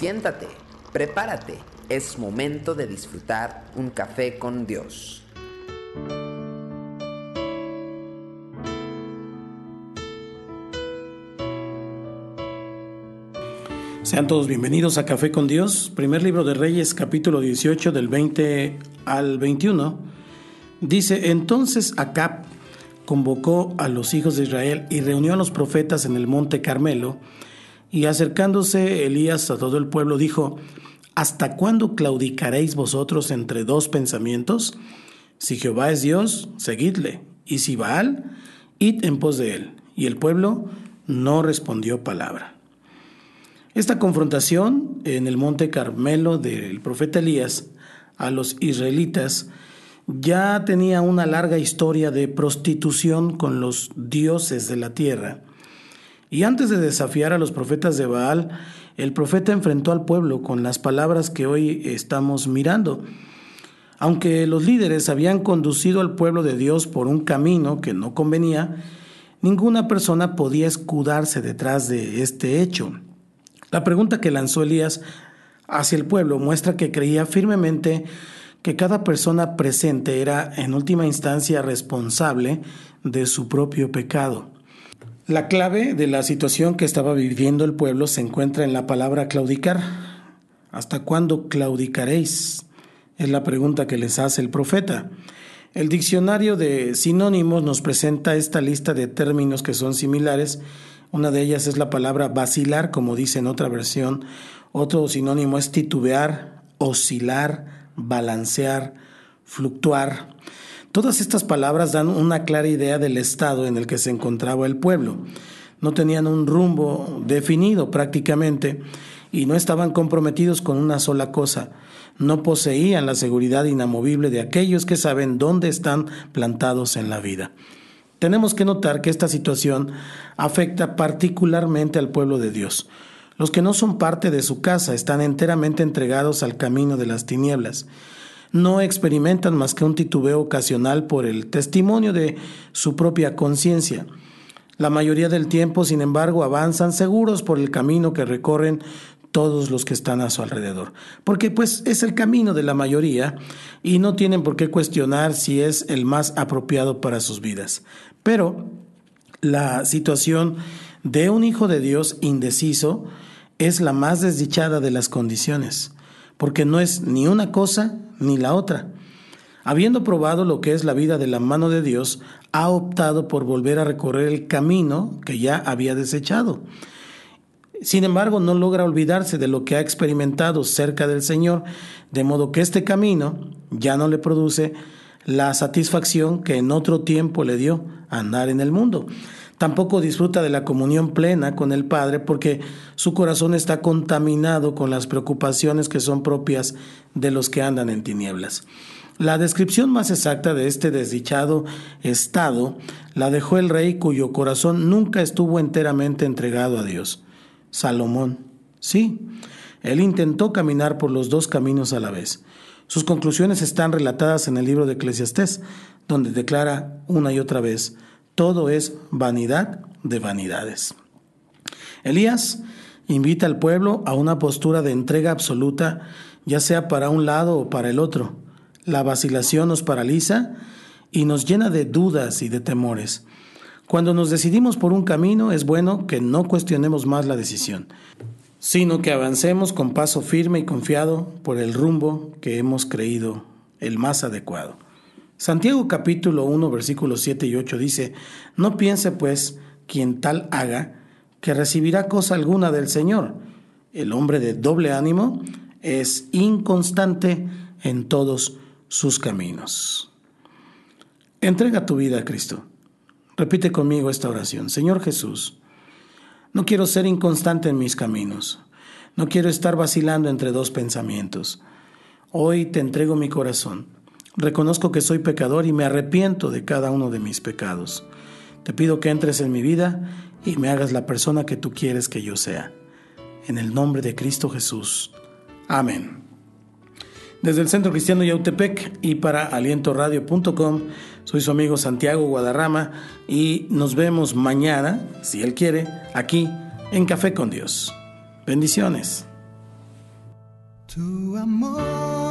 Siéntate, prepárate, es momento de disfrutar un café con Dios. Sean todos bienvenidos a Café con Dios, primer libro de Reyes, capítulo 18, del 20 al 21. Dice, entonces Acab convocó a los hijos de Israel y reunió a los profetas en el monte Carmelo, y acercándose Elías a todo el pueblo dijo, ¿Hasta cuándo claudicaréis vosotros entre dos pensamientos? Si Jehová es Dios, seguidle, y si Baal, id en pos de él. Y el pueblo no respondió palabra. Esta confrontación en el monte Carmelo del profeta Elías a los israelitas ya tenía una larga historia de prostitución con los dioses de la tierra. Y antes de desafiar a los profetas de Baal, el profeta enfrentó al pueblo con las palabras que hoy estamos mirando. Aunque los líderes habían conducido al pueblo de Dios por un camino que no convenía, ninguna persona podía escudarse detrás de este hecho. La pregunta que lanzó Elías hacia el pueblo muestra que creía firmemente que cada persona presente era en última instancia responsable de su propio pecado. La clave de la situación que estaba viviendo el pueblo se encuentra en la palabra claudicar. ¿Hasta cuándo claudicaréis? Es la pregunta que les hace el profeta. El diccionario de sinónimos nos presenta esta lista de términos que son similares. Una de ellas es la palabra vacilar, como dice en otra versión. Otro sinónimo es titubear, oscilar, balancear, fluctuar. Todas estas palabras dan una clara idea del estado en el que se encontraba el pueblo. No tenían un rumbo definido prácticamente y no estaban comprometidos con una sola cosa. No poseían la seguridad inamovible de aquellos que saben dónde están plantados en la vida. Tenemos que notar que esta situación afecta particularmente al pueblo de Dios. Los que no son parte de su casa están enteramente entregados al camino de las tinieblas. No experimentan más que un titubeo ocasional por el testimonio de su propia conciencia. La mayoría del tiempo, sin embargo, avanzan seguros por el camino que recorren todos los que están a su alrededor, porque pues es el camino de la mayoría y no tienen por qué cuestionar si es el más apropiado para sus vidas. Pero la situación de un hijo de Dios indeciso es la más desdichada de las condiciones, porque no es ni una cosa ni la otra. Habiendo probado lo que es la vida de la mano de Dios, ha optado por volver a recorrer el camino que ya había desechado. Sin embargo, no logra olvidarse de lo que ha experimentado cerca del Señor, de modo que este camino ya no le produce la satisfacción que en otro tiempo le dio andar en el mundo. Tampoco disfruta de la comunión plena con el Padre porque su corazón está contaminado con las preocupaciones que son propias de los que andan en tinieblas. La descripción más exacta de este desdichado estado la dejó el rey cuyo corazón nunca estuvo enteramente entregado a Dios, Salomón. Sí, él intentó caminar por los dos caminos a la vez. Sus conclusiones están relatadas en el libro de Eclesiastés, donde declara una y otra vez, todo es vanidad de vanidades. Elías invita al pueblo a una postura de entrega absoluta, ya sea para un lado o para el otro. La vacilación nos paraliza y nos llena de dudas y de temores. Cuando nos decidimos por un camino es bueno que no cuestionemos más la decisión, sino que avancemos con paso firme y confiado por el rumbo que hemos creído el más adecuado. Santiago capítulo 1 versículos 7 y 8 dice, No piense pues quien tal haga que recibirá cosa alguna del Señor. El hombre de doble ánimo es inconstante en todos sus caminos. Entrega tu vida a Cristo. Repite conmigo esta oración. Señor Jesús, no quiero ser inconstante en mis caminos. No quiero estar vacilando entre dos pensamientos. Hoy te entrego mi corazón Reconozco que soy pecador y me arrepiento de cada uno de mis pecados. Te pido que entres en mi vida y me hagas la persona que tú quieres que yo sea. En el nombre de Cristo Jesús. Amén. Desde el Centro Cristiano Yautepec y para alientoradio.com, soy su amigo Santiago Guadarrama y nos vemos mañana, si Él quiere, aquí en Café con Dios. Bendiciones. Tu amor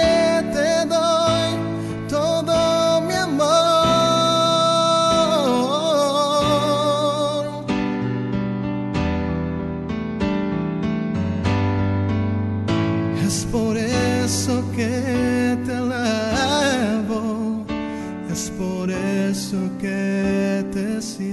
alabo, es por eso que te sirvo.